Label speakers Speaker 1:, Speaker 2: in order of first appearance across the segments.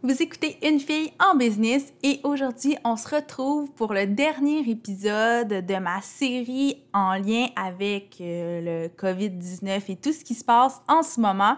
Speaker 1: Vous écoutez Une fille en business et aujourd'hui, on se retrouve pour le dernier épisode de ma série en lien avec euh, le COVID-19 et tout ce qui se passe en ce moment.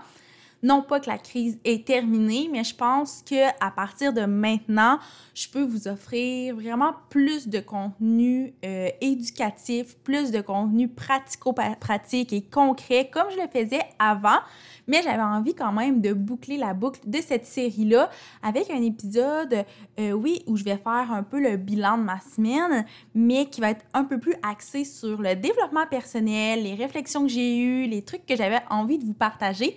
Speaker 1: Non pas que la crise est terminée, mais je pense que à partir de maintenant, je peux vous offrir vraiment plus de contenu euh, éducatif, plus de contenu pratico-pratique et concret comme je le faisais avant. Mais j'avais envie quand même de boucler la boucle de cette série-là avec un épisode, euh, oui, où je vais faire un peu le bilan de ma semaine, mais qui va être un peu plus axé sur le développement personnel, les réflexions que j'ai eues, les trucs que j'avais envie de vous partager.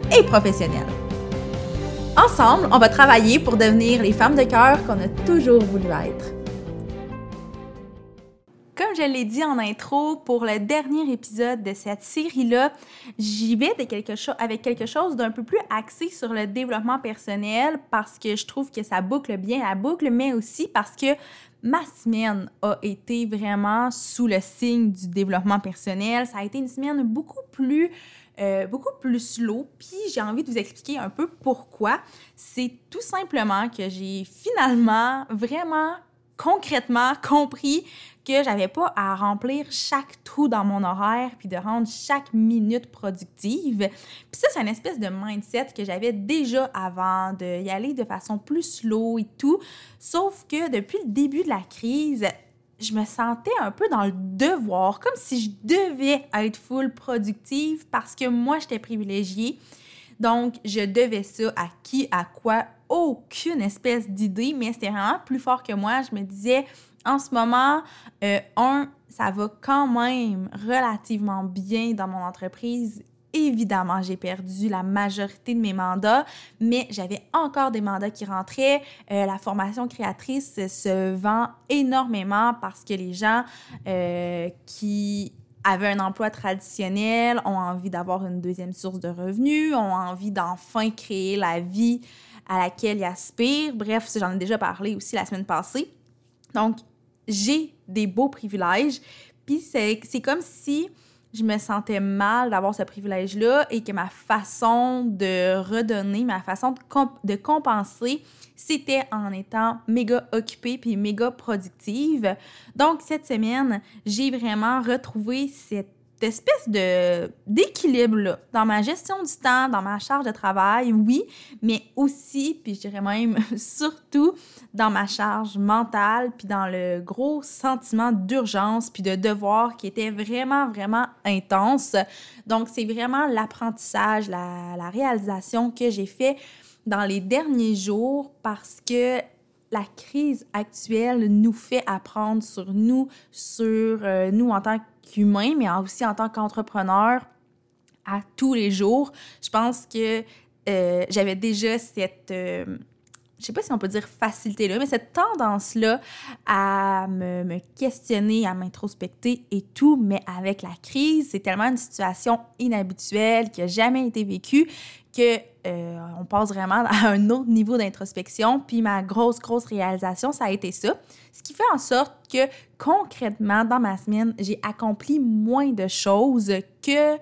Speaker 1: et professionnels. Ensemble, on va travailler pour devenir les femmes de cœur qu'on a toujours voulu être. Comme je l'ai dit en intro, pour le dernier épisode de cette série-là, j'y vais avec quelque chose d'un peu plus axé sur le développement personnel parce que je trouve que ça boucle bien la boucle, mais aussi parce que ma semaine a été vraiment sous le signe du développement personnel. Ça a été une semaine beaucoup plus euh, beaucoup plus slow. Puis j'ai envie de vous expliquer un peu pourquoi. C'est tout simplement que j'ai finalement vraiment concrètement compris que j'avais pas à remplir chaque trou dans mon horaire puis de rendre chaque minute productive. Puis ça, c'est une espèce de mindset que j'avais déjà avant de y aller de façon plus slow et tout. Sauf que depuis le début de la crise, je me sentais un peu dans le devoir, comme si je devais être full productive parce que moi, j'étais privilégiée. Donc, je devais ça à qui, à quoi, aucune espèce d'idée, mais c'était vraiment plus fort que moi. Je me disais, en ce moment, euh, un, ça va quand même relativement bien dans mon entreprise. Évidemment, j'ai perdu la majorité de mes mandats, mais j'avais encore des mandats qui rentraient. Euh, la formation créatrice se vend énormément parce que les gens euh, qui avaient un emploi traditionnel ont envie d'avoir une deuxième source de revenus, ont envie d'enfin créer la vie à laquelle ils aspirent. Bref, j'en ai déjà parlé aussi la semaine passée. Donc, j'ai des beaux privilèges. Puis c'est comme si je me sentais mal d'avoir ce privilège-là et que ma façon de redonner, ma façon de, compenser, c'était en étant méga occupée puis méga productive. Donc, cette semaine, j'ai vraiment retrouvé cette espèce de d'équilibre dans ma gestion du temps, dans ma charge de travail, oui, mais aussi, puis je dirais même surtout dans ma charge mentale, puis dans le gros sentiment d'urgence, puis de devoir qui était vraiment, vraiment intense. Donc, c'est vraiment l'apprentissage, la, la réalisation que j'ai fait dans les derniers jours parce que la crise actuelle nous fait apprendre sur nous, sur euh, nous en tant qu'humains, mais aussi en tant qu'entrepreneurs à tous les jours. Je pense que euh, j'avais déjà cette, euh, je sais pas si on peut dire facilité-là, mais cette tendance-là à me, me, questionner, à m'introspecter et tout, mais avec la crise, c'est tellement une situation inhabituelle qui a jamais été vécue que euh, on passe vraiment à un autre niveau d'introspection. Puis ma grosse, grosse réalisation, ça a été ça. Ce qui fait en sorte que concrètement, dans ma semaine, j'ai accompli moins de choses que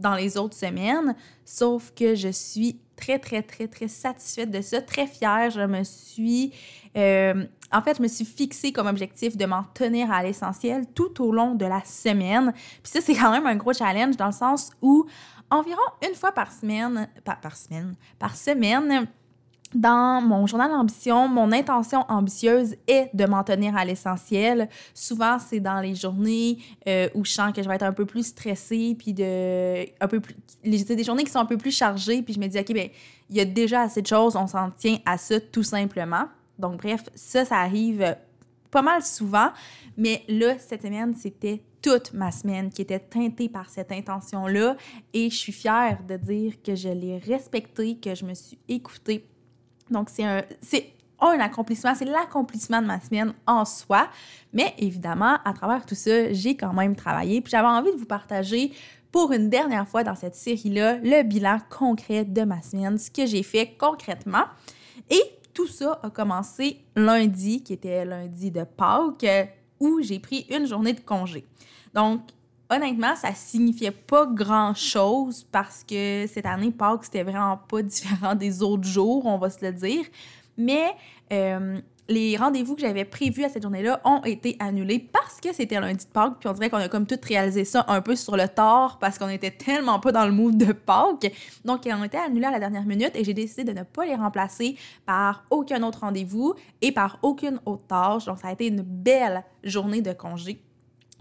Speaker 1: dans les autres semaines, sauf que je suis très, très, très, très satisfaite de ça, très fière. Je me suis... Euh, en fait, je me suis fixée comme objectif de m'en tenir à l'essentiel tout au long de la semaine. Puis ça, c'est quand même un gros challenge dans le sens où environ une fois par semaine, par, par semaine, par semaine, dans mon journal d'ambition, mon intention ambitieuse est de m'en tenir à l'essentiel. Souvent, c'est dans les journées euh, où je sens que je vais être un peu plus stressée, puis de un peu plus, des journées qui sont un peu plus chargées, puis je me dis ok ben il y a déjà assez de choses, on s'en tient à ça tout simplement. Donc bref, ça, ça arrive pas mal souvent, mais là cette semaine c'était toute ma semaine qui était teintée par cette intention-là et je suis fière de dire que je l'ai respectée, que je me suis écoutée. Donc, c'est un. Un accomplissement, c'est l'accomplissement de ma semaine en soi. Mais évidemment, à travers tout ça, j'ai quand même travaillé. Puis j'avais envie de vous partager pour une dernière fois dans cette série-là le bilan concret de ma semaine, ce que j'ai fait concrètement. Et tout ça a commencé lundi, qui était lundi de Pâques, où j'ai pris une journée de congé. Donc, honnêtement, ça signifiait pas grand-chose parce que cette année, Pâques, c'était vraiment pas différent des autres jours, on va se le dire. Mais euh, les rendez-vous que j'avais prévus à cette journée-là ont été annulés parce que c'était lundi de Pâques, puis on dirait qu'on a comme tout réalisé ça un peu sur le tard parce qu'on était tellement pas dans le mood de Pâques. Donc, ils ont été annulés à la dernière minute et j'ai décidé de ne pas les remplacer par aucun autre rendez-vous et par aucune autre tâche. Donc, ça a été une belle journée de congé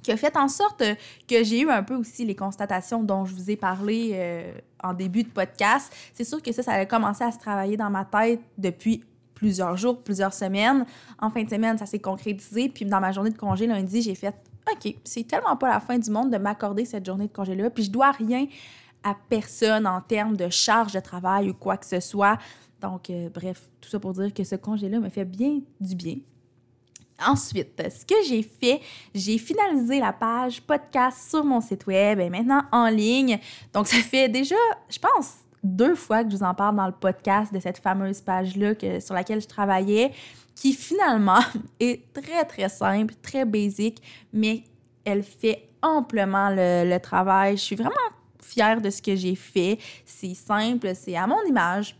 Speaker 1: qui a fait en sorte que j'ai eu un peu aussi les constatations dont je vous ai parlé euh, en début de podcast. C'est sûr que ça, ça a commencé à se travailler dans ma tête depuis plusieurs jours, plusieurs semaines. En fin de semaine, ça s'est concrétisé. Puis dans ma journée de congé lundi, j'ai fait OK, c'est tellement pas la fin du monde de m'accorder cette journée de congé-là. Puis je dois rien à personne en termes de charge de travail ou quoi que ce soit. Donc, euh, bref, tout ça pour dire que ce congé-là me fait bien du bien. Ensuite, ce que j'ai fait, j'ai finalisé la page podcast sur mon site web et maintenant en ligne. Donc, ça fait déjà, je pense, deux fois que je vous en parle dans le podcast de cette fameuse page-là sur laquelle je travaillais, qui finalement est très, très simple, très basique, mais elle fait amplement le, le travail. Je suis vraiment fière de ce que j'ai fait. C'est simple, c'est à mon image.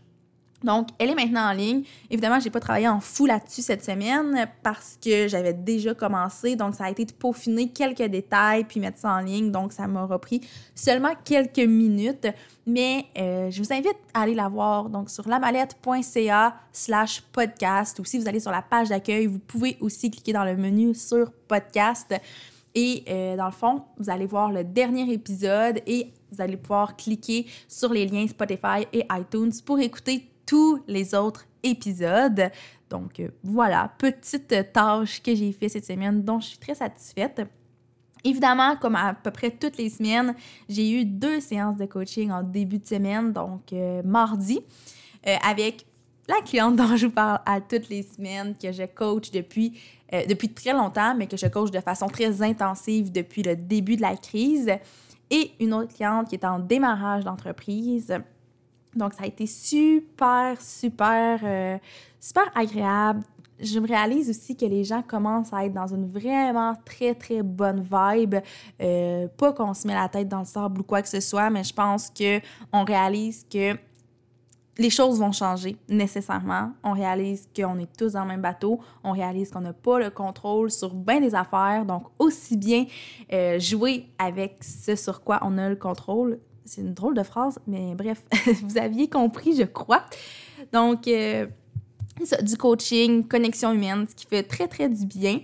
Speaker 1: Donc, elle est maintenant en ligne. Évidemment, j'ai pas travaillé en fou là-dessus cette semaine parce que j'avais déjà commencé. Donc, ça a été de peaufiner quelques détails puis mettre ça en ligne. Donc, ça m'a repris seulement quelques minutes. Mais euh, je vous invite à aller la voir donc sur lamalette.ca slash podcast ou si vous allez sur la page d'accueil, vous pouvez aussi cliquer dans le menu sur podcast. Et euh, dans le fond, vous allez voir le dernier épisode et vous allez pouvoir cliquer sur les liens Spotify et iTunes pour écouter tous les autres épisodes. Donc euh, voilà, petite tâche que j'ai fait cette semaine dont je suis très satisfaite. Évidemment, comme à peu près toutes les semaines, j'ai eu deux séances de coaching en début de semaine, donc euh, mardi, euh, avec la cliente dont je vous parle à toutes les semaines, que je coach depuis, depuis très longtemps, mais que je coach de façon très intensive depuis le début de la crise, et une autre cliente qui est en démarrage d'entreprise donc, ça a été super, super, euh, super agréable. Je me réalise aussi que les gens commencent à être dans une vraiment très, très bonne vibe. Euh, pas qu'on se met la tête dans le sable ou quoi que ce soit, mais je pense qu'on réalise que les choses vont changer nécessairement. On réalise qu'on est tous dans le même bateau. On réalise qu'on n'a pas le contrôle sur bien des affaires. Donc, aussi bien euh, jouer avec ce sur quoi on a le contrôle, c'est une drôle de phrase, mais bref, vous aviez compris, je crois. Donc, euh, du coaching, connexion humaine, ce qui fait très, très du bien.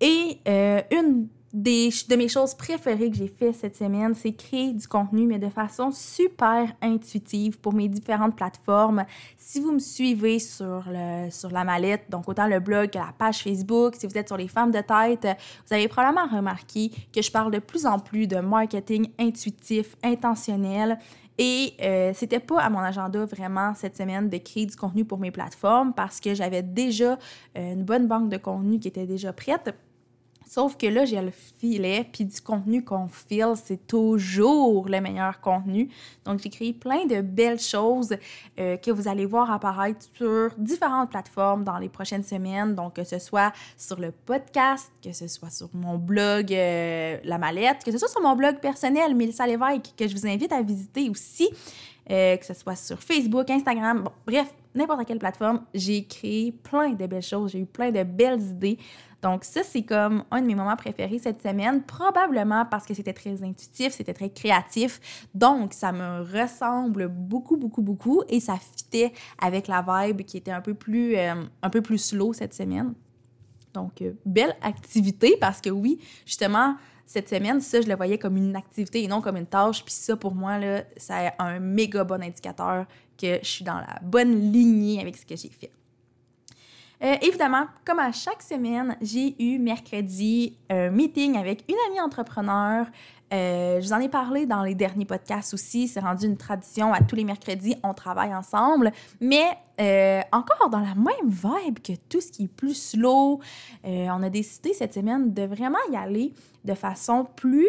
Speaker 1: Et euh, une des, de mes choses préférées que j'ai fait cette semaine, c'est créer du contenu, mais de façon super intuitive pour mes différentes plateformes. Si vous me suivez sur, le, sur la mallette, donc autant le blog que la page Facebook, si vous êtes sur les femmes de tête, vous avez probablement remarqué que je parle de plus en plus de marketing intuitif, intentionnel. Et euh, c'était pas à mon agenda vraiment cette semaine de créer du contenu pour mes plateformes parce que j'avais déjà euh, une bonne banque de contenu qui était déjà prête. Sauf que là, j'ai le filet, puis du contenu qu'on file, c'est toujours le meilleur contenu. Donc, j'ai créé plein de belles choses euh, que vous allez voir apparaître sur différentes plateformes dans les prochaines semaines. Donc, que ce soit sur le podcast, que ce soit sur mon blog euh, La Mallette, que ce soit sur mon blog personnel, Mélissa Lévesque, que je vous invite à visiter aussi. Euh, que ce soit sur Facebook, Instagram, bon, bref, n'importe quelle plateforme, j'ai créé plein de belles choses, j'ai eu plein de belles idées. Donc ça, c'est comme un de mes moments préférés cette semaine, probablement parce que c'était très intuitif, c'était très créatif. Donc ça me ressemble beaucoup, beaucoup, beaucoup et ça fitait avec la vibe qui était un peu plus, euh, un peu plus slow cette semaine. Donc, euh, belle activité parce que oui, justement, cette semaine, ça, je le voyais comme une activité et non comme une tâche. Puis ça, pour moi, là, c'est un méga bon indicateur que je suis dans la bonne lignée avec ce que j'ai fait. Euh, évidemment, comme à chaque semaine, j'ai eu mercredi un meeting avec une amie entrepreneur. Euh, je vous en ai parlé dans les derniers podcasts aussi. C'est rendu une tradition. À tous les mercredis, on travaille ensemble. Mais euh, encore dans la même vibe que tout ce qui est plus slow, on a décidé cette semaine de vraiment y aller de façon plus,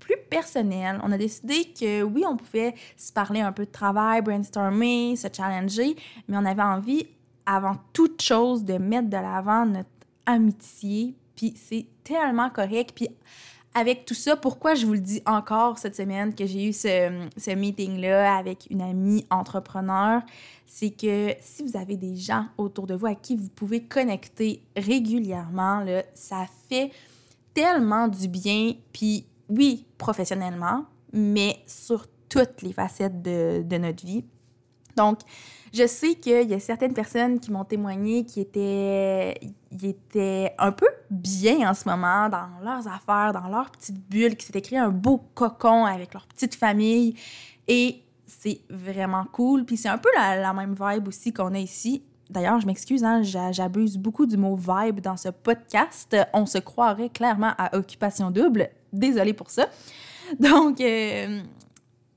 Speaker 1: plus personnelle. On a décidé que oui, on pouvait se parler un peu de travail, brainstormer, se challenger, mais on avait envie avant toute chose de mettre de l'avant notre amitié. Puis c'est tellement correct. Puis avec tout ça, pourquoi je vous le dis encore cette semaine que j'ai eu ce, ce meeting-là avec une amie entrepreneur, c'est que si vous avez des gens autour de vous à qui vous pouvez connecter régulièrement, là, ça fait tellement du bien. Puis oui, professionnellement, mais sur toutes les facettes de, de notre vie. Donc, je sais qu'il y a certaines personnes qui m'ont témoigné qui étaient, étaient un peu bien en ce moment dans leurs affaires, dans leur petite bulle, qui s'étaient créé un beau cocon avec leur petite famille. Et c'est vraiment cool. Puis c'est un peu la, même vibe aussi qu'on a ici. D'ailleurs, je m'excuse, hein, j'abuse beaucoup du mot vibe dans ce podcast. On se croirait clairement à occupation double. Désolée pour ça. Donc, euh,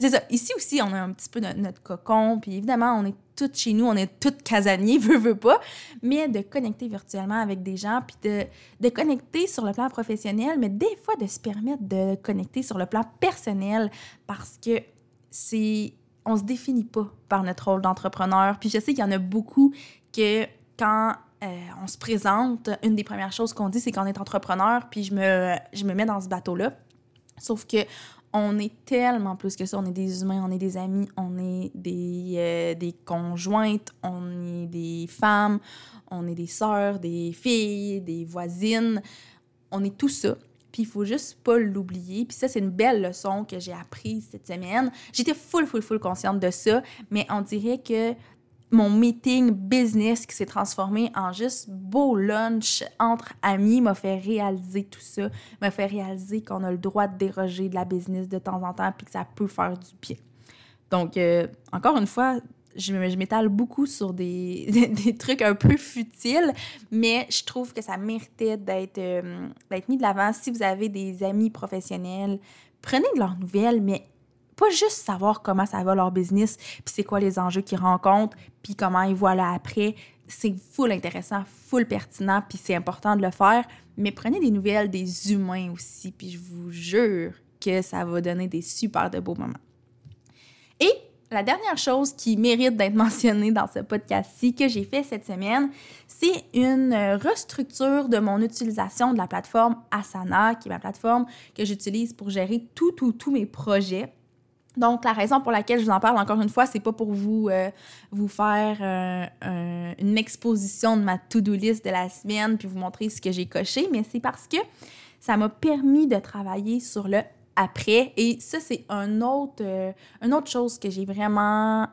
Speaker 1: ça. Ici aussi, on a un petit peu notre, cocon. Puis évidemment, on est toutes chez nous, on est toutes casaniers, veut, veut pas. Mais de connecter virtuellement avec des gens, puis de, de connecter sur le plan professionnel, mais des fois de se permettre de connecter sur le plan personnel parce que c'est. On se définit pas par notre rôle d'entrepreneur. Puis je sais qu'il y en a beaucoup que quand euh, on se présente, une des premières choses qu'on dit, c'est qu'on est entrepreneur, puis je me, je me mets dans ce bateau-là. Sauf que on est tellement plus que ça. On est des humains, on est des amis, on est des, euh, des conjointes, on est des femmes, on est des sœurs, des filles, des voisines. On est tout ça. Puis il faut juste pas l'oublier. Puis ça, c'est une belle leçon que j'ai apprise cette semaine. J'étais full, full, full consciente de ça, mais on dirait que mon meeting business qui s'est transformé en juste beau lunch entre amis m'a fait réaliser tout ça, m'a fait réaliser qu'on a le droit de déroger de la business de temps en temps puis que ça peut faire du bien. Donc, euh, encore une fois, je, m'étale beaucoup sur des, des, trucs un peu futiles, mais je trouve que ça méritait d'être euh, d'être mis de l'avant. Si vous avez des amis professionnels, prenez de leurs nouvelles, mais pas juste savoir comment ça va leur business, puis c'est quoi les enjeux qu'ils rencontrent, puis comment ils voient là après. C'est full intéressant, full pertinent, puis c'est important de le faire. Mais prenez des nouvelles des humains aussi, puis je vous jure que ça va donner des super de beaux moments. Et la dernière chose qui mérite d'être mentionnée dans ce podcast-ci que j'ai fait cette semaine, c'est une restructure de mon utilisation de la plateforme Asana, qui est ma plateforme que j'utilise pour gérer tout, tout, tous mes projets donc, la raison pour laquelle je vous en parle encore une fois, c'est pas pour vous, euh, vous faire euh, une exposition de ma to-do list de la semaine puis vous montrer ce que j'ai coché, mais c'est parce que ça m'a permis de travailler sur le après. Et ça, c'est un autre, euh, une autre chose que j'ai vraiment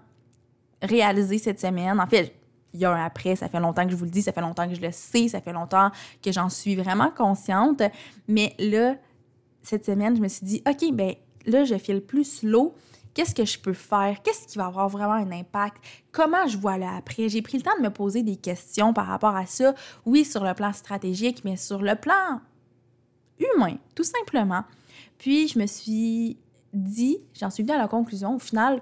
Speaker 1: réalisé cette semaine. En fait, il y a un après, ça fait longtemps que je vous le dis, ça fait longtemps que je le sais, ça fait longtemps que j'en suis vraiment consciente. Mais là, cette semaine, je me suis dit, OK, ben là, je file plus slow. Qu'est-ce que je peux faire? Qu'est-ce qui va avoir vraiment un impact? Comment je vois là après? J'ai pris le temps de me poser des questions par rapport à ça. Oui, sur le plan stratégique, mais sur le plan humain, tout simplement. Puis, je me suis dit, j'en suis venue à la conclusion, au final,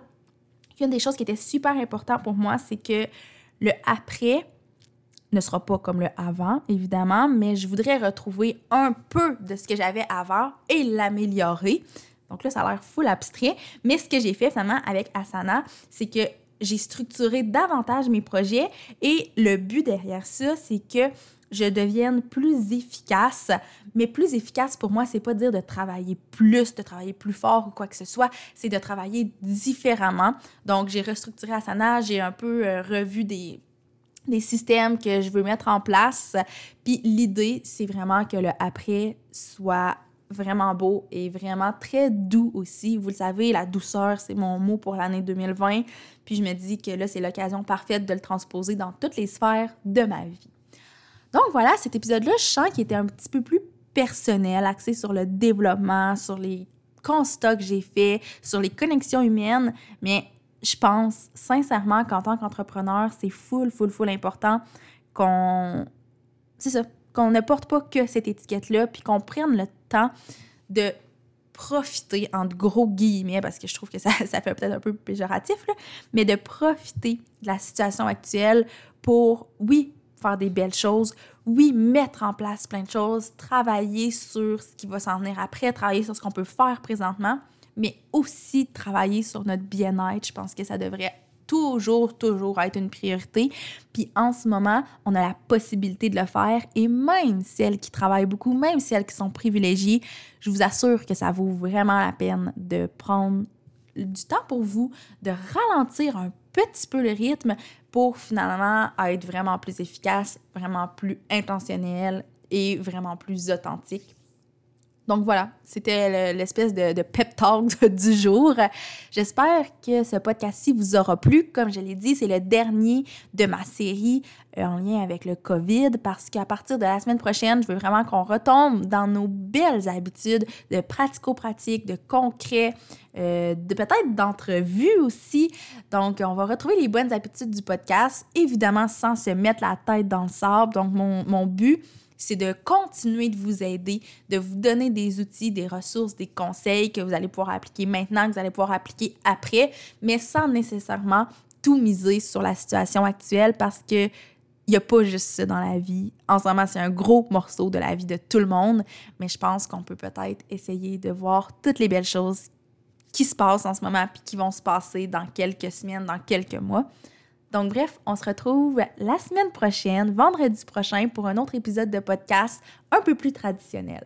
Speaker 1: qu'une des choses qui était super importante pour moi, c'est que le après ne sera pas comme le avant, évidemment, mais je voudrais retrouver un peu de ce que j'avais avant et l'améliorer. Donc là, ça a l'air full abstrait. Mais ce que j'ai fait finalement avec Asana, c'est que j'ai structuré davantage mes projets et le but derrière ça, c'est que je devienne plus efficace. Mais plus efficace pour moi, c'est pas dire de travailler plus, de travailler plus fort ou quoi que ce soit, c'est de travailler différemment. Donc j'ai restructuré Asana, j'ai un peu euh, revu des des systèmes que je veux mettre en place. Puis l'idée, c'est vraiment que le après soit vraiment beau et vraiment très doux aussi. Vous le savez, la douceur, c'est mon mot pour l'année 2020. Puis je me dis que là, c'est l'occasion parfaite de le transposer dans toutes les sphères de ma vie. Donc voilà, cet épisode-là, je sens qu'il était un petit peu plus personnel, axé sur le développement, sur les constats que j'ai faits, sur les connexions humaines. Mais je pense sincèrement qu'en tant qu'entrepreneur, c'est full, full, full important qu'on. C'est ça, qu'on ne porte pas que cette étiquette-là, puis qu'on prenne le temps de profiter, entre gros guillemets, parce que je trouve que ça, ça fait peut-être un peu péjoratif, là, mais de profiter de la situation actuelle pour, oui, faire des belles choses, oui, mettre en place plein de choses, travailler sur ce qui va s'en venir après, travailler sur ce qu'on peut faire présentement, mais aussi travailler sur notre bien-être. Je pense que ça devrait toujours, toujours être une priorité. Puis en ce moment, on a la possibilité de le faire et même celles qui travaillent beaucoup, même celles qui sont privilégiées, je vous assure que ça vaut vraiment la peine de prendre du temps pour vous, de ralentir un petit peu le rythme pour finalement être vraiment plus efficace, vraiment plus intentionnel et vraiment plus authentique donc voilà, c'était l'espèce de, pep talk du jour. J'espère que ce podcast-ci vous aura plu. Comme je l'ai dit, c'est le dernier de ma série euh, en lien avec le COVID parce qu'à partir de la semaine prochaine, je veux vraiment qu'on retombe dans nos belles habitudes de pratico-pratique, de concret, euh, de peut-être d'entrevue aussi. Donc, on va retrouver les bonnes habitudes du podcast, évidemment sans se mettre la tête dans le sable. Donc, mon, mon but, c'est de continuer de vous aider, de vous donner des outils, des ressources, des conseils que vous allez pouvoir appliquer maintenant, que vous allez pouvoir appliquer après, mais sans nécessairement tout miser sur la situation actuelle parce que il n'y a pas juste ça dans la vie. En ce moment, c'est un gros morceau de la vie de tout le monde, mais je pense qu'on peut peut-être essayer de voir toutes les belles choses qui se passent en ce moment puis qui vont se passer dans quelques semaines, dans quelques mois. Donc bref, on se retrouve la semaine prochaine, vendredi prochain, pour un autre épisode de podcast un peu plus traditionnel.